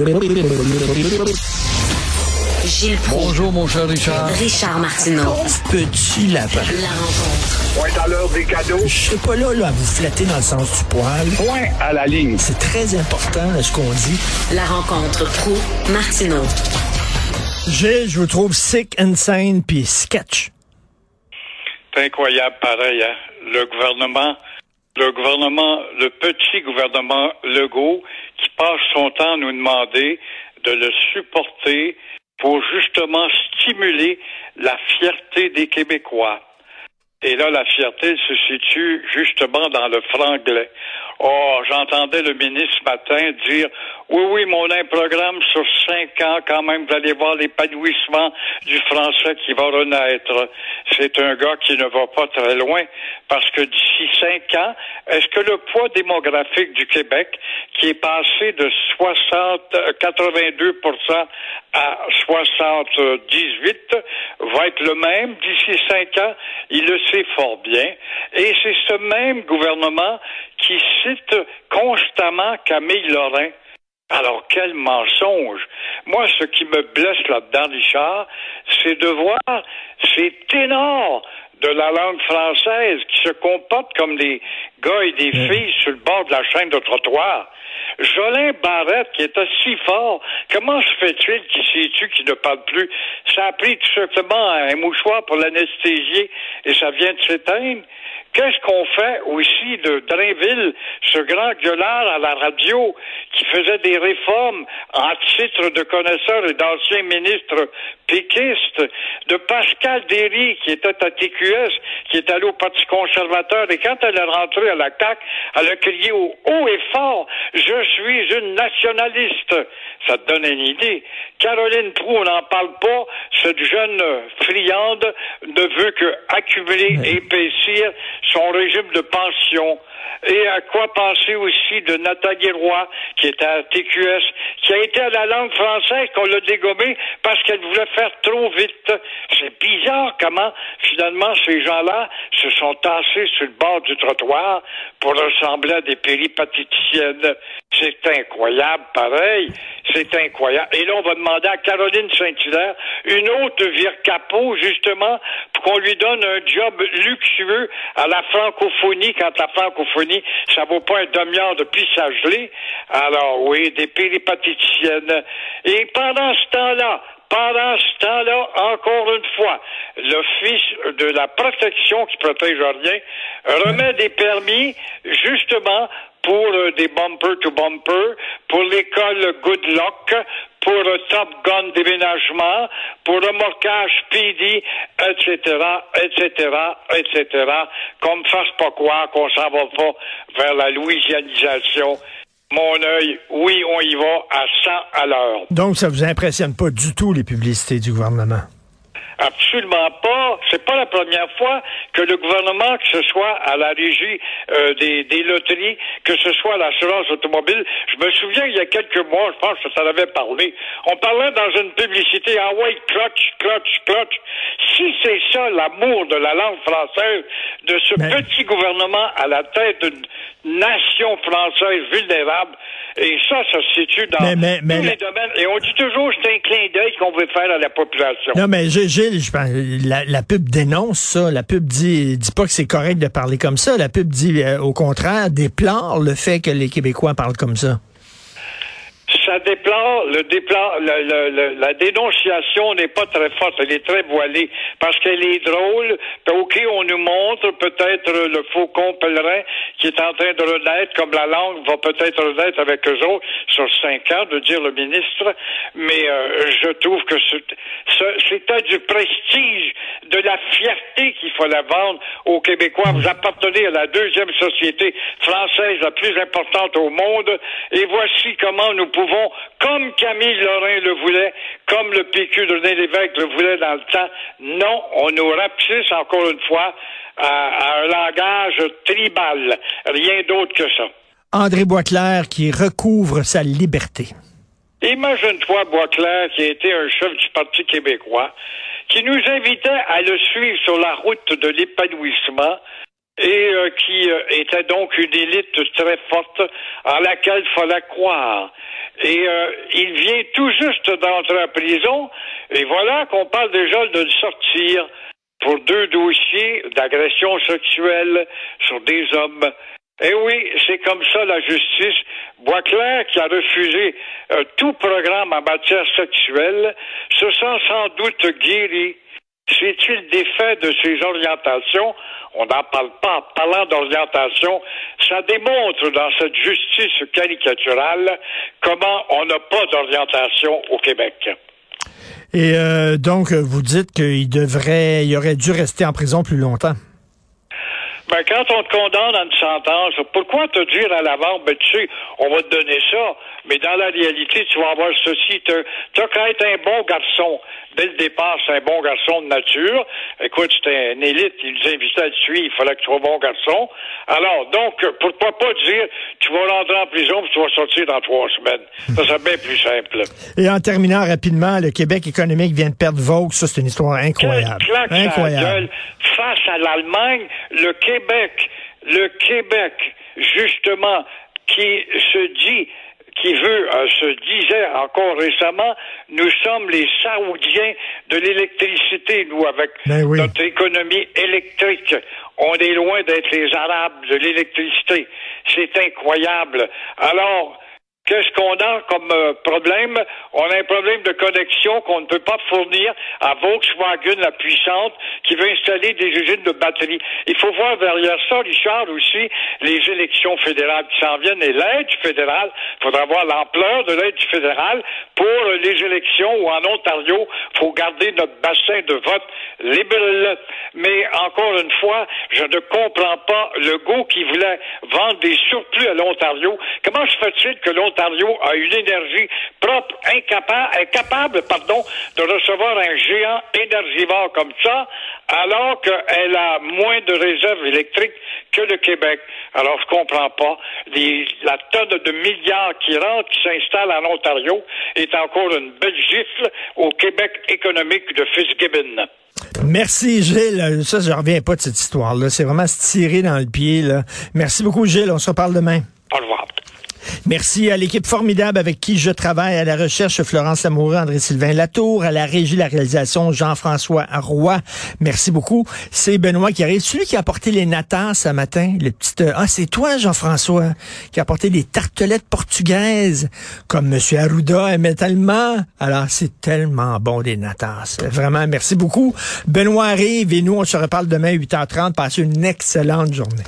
Gilles Proulx. Bonjour, mon cher Richard. Richard Martineau. Petit lapin. La rencontre. Point à l'heure des cadeaux. Je suis pas là, là à vous flatter dans le sens du poil. Point à la ligne. C'est très important, là, ce qu'on dit. La rencontre Proulx. Martineau. Gilles, je vous trouve sick, insane, puis sketch. C'est incroyable, pareil. Hein? Le gouvernement, le gouvernement, le petit gouvernement Legault, qui passe son temps à nous demander de le supporter pour justement stimuler la fierté des Québécois. Et là, la fierté se situe justement dans le franglais. Oh, j'entendais le ministre ce matin dire oui, oui, mais on programme sur cinq ans quand même, vous allez voir l'épanouissement du français qui va renaître. C'est un gars qui ne va pas très loin parce que d'ici cinq ans, est-ce que le poids démographique du Québec, qui est passé de 60, 82% à 78, va être le même d'ici cinq ans? Sait fort bien. Et c'est ce même gouvernement qui cite constamment Camille Lorrain. Alors, quel mensonge. Moi, ce qui me blesse là-dedans, Richard, c'est de voir ces ténors de la langue française qui se comportent comme des gars et des filles sur le bord de la chaîne de trottoir. Jolin Barrette, qui était si fort, comment se fait-il qu'il s'est tu qui ne parle plus? Ça a pris tout simplement un mouchoir pour l'anesthésier et ça vient de s'éteindre. Qu'est-ce qu'on fait aussi de Drainville, ce grand gueulard à la radio qui faisait des réformes en titre de connaisseur et d'ancien ministre péquiste, de Pascal Derry qui était à TQS, qui est allé au Parti conservateur et quand elle est rentrée à la CAQ, elle a crié au haut et fort, je suis une nationaliste. Ça te donne une idée. Caroline Proux, on n'en parle pas. Cette jeune friande ne veut que accumuler et épaissir son régime de pension. Et à quoi penser aussi de Nathalie Roy, qui était à TQS, qui a été à la langue française, qu'on l'a dégommée parce qu'elle voulait faire trop vite. C'est bizarre comment, finalement, ces gens-là se sont tassés sur le bord du trottoir pour ressembler à des péripatéticiennes. C'est incroyable, pareil. C'est incroyable. Et là, on va demander à Caroline Saint-Hilaire une autre vire capot, justement, pour qu'on lui donne un job luxueux à la francophonie, quand la francophonie, ça vaut pas un demi-heure de gelée. Alors, oui, des péripatéticiennes. Et pendant ce temps-là, pendant ce temps-là, encore une fois, l'Office de la protection qui protège rien remet des permis justement pour euh, des bumper to bumper, pour l'école Good Luck, pour le Top Gun déménagement, pour remorquage PD, etc., etc., etc., comme fasse pas croire qu'on s'en va pas vers la louisianisation mon œil, oui, on y va à 100 à l'heure. Donc, ça vous impressionne pas du tout, les publicités du gouvernement? Absolument pas. C'est pas la première fois que le gouvernement, que ce soit à la régie euh, des, des, loteries, que ce soit à l'assurance automobile, je me souviens il y a quelques mois, je pense que ça avait parlé. On parlait dans une publicité ah ouais, clutch, clutch, clutch. Si c'est ça l'amour de la langue française, de ce petit gouvernement à la tête d'une nation française vulnérable, et ça, ça se situe dans tous les domaines. Et on dit toujours c'est un clin d'œil qu'on veut faire à la population. Non, mais j'ai la, pub dénonce ça. La pub dit, dit pas que c'est correct de parler comme ça. La pub dit, euh, au contraire, déplore le fait que les Québécois parlent comme ça le la dénonciation n'est pas très forte, elle est très voilée, parce qu'elle est drôle. OK, on nous montre peut-être le faucon pèlerin qui est en train de renaître, comme la langue va peut-être renaître avec eux autres sur cinq ans, de dire le ministre, mais euh, je trouve que c'était du prestige, de la fierté qu'il fallait vendre aux Québécois. Vous appartenez à la deuxième société française la plus importante au monde, et voici comment nous pouvons, comme Camille Lorrain le voulait, comme le PQ de René Lévesque le voulait dans le temps, non, on nous rapetisse encore une fois à, un langage tribal. Rien d'autre que ça. André Boisclair qui recouvre sa liberté. Imagine-toi Boisclair qui a été un chef du Parti québécois, qui nous invitait à le suivre sur la route de l'épanouissement, et euh, qui euh, était donc une élite très forte en laquelle il fallait croire. Et euh, il vient tout juste d'entrer en prison, et voilà qu'on parle déjà de le sortir pour deux dossiers d'agression sexuelle sur des hommes. Eh oui, c'est comme ça la justice. Boisclair, qui a refusé euh, tout programme en matière sexuelle, se sent sans doute guéri. C'est-il défait de ses orientations? On n'en parle pas. En parlant d'orientation, ça démontre dans cette justice caricaturale comment on n'a pas d'orientation au Québec. Et euh, donc, vous dites qu'il devrait, il aurait dû rester en prison plus longtemps. Ben, quand on te condamne à une sentence, pourquoi te dire à l'avant, ben, tu sais, on va te donner ça, mais dans la réalité, tu vas avoir ceci. Tu as qu'à être un bon garçon. Dès le départ, c'est un bon garçon de nature. Écoute, c'était un élite, il nous invitait à le suivre, il fallait que tu sois un bon garçon. Alors, donc, pourquoi pas dire, tu vas rentrer en prison puis tu vas sortir dans trois semaines. Ça, c'est bien plus simple. Et en terminant rapidement, le Québec économique vient de perdre Vogue. Ça, c'est une histoire incroyable. incroyable. Face à l'Allemagne, le Québec, le Québec, justement, qui se dit qui veut, euh, se disait encore récemment, nous sommes les Saoudiens de l'électricité, nous, avec Ben oui. notre économie électrique. On est loin d'être les Arabes de l'électricité. C'est incroyable. Alors, Qu'est-ce qu'on a comme euh, problème? On a un problème de connexion qu'on ne peut pas fournir à Volkswagen, la puissante, qui veut installer des usines de batteries. Il faut voir derrière ça, Richard, aussi, les élections fédérales qui s'en viennent et l'aide fédérale. Il faudra voir l'ampleur de l'aide fédérale pour les élections où en Ontario, il faut garder notre bassin de vote libéral. Mais encore une fois, je ne comprends pas le goût qui voulait vendre des surplus à l'Ontario. Comment se fait-il que l'Ontario Ontario a une énergie propre, incapable, incapable pardon, de recevoir un géant énergivore comme ça, alors qu'elle a moins de réserves électriques que le Québec. Alors, je comprends pas. La tonne de milliards qui rentre, qui s'installe en Ontario, est encore une belle gifle au Québec économique de Fitzgibbon. Merci Gilles. Ça, je reviens pas de cette histoire-là. C'est vraiment se tirer dans le pied. Là. Merci beaucoup Gilles. On se reparle demain. Merci à l'équipe formidable avec qui je travaille, à la recherche Florence Lamoureux, André-Sylvain Latour, à la régie, la réalisation Jean-François Roy. Merci beaucoup. C'est Benoît qui arrive. Celui qui a apporté les natas ce matin, les petites... Ah, c'est toi, Jean-François, qui a apporté les tartelettes portugaises, comme M. Arruda aimait tellement. Alors, c'est tellement bon, des natas. Vraiment, merci beaucoup. Benoît arrive et nous, on se reparle demain à 8h30. Passez une excellente journée.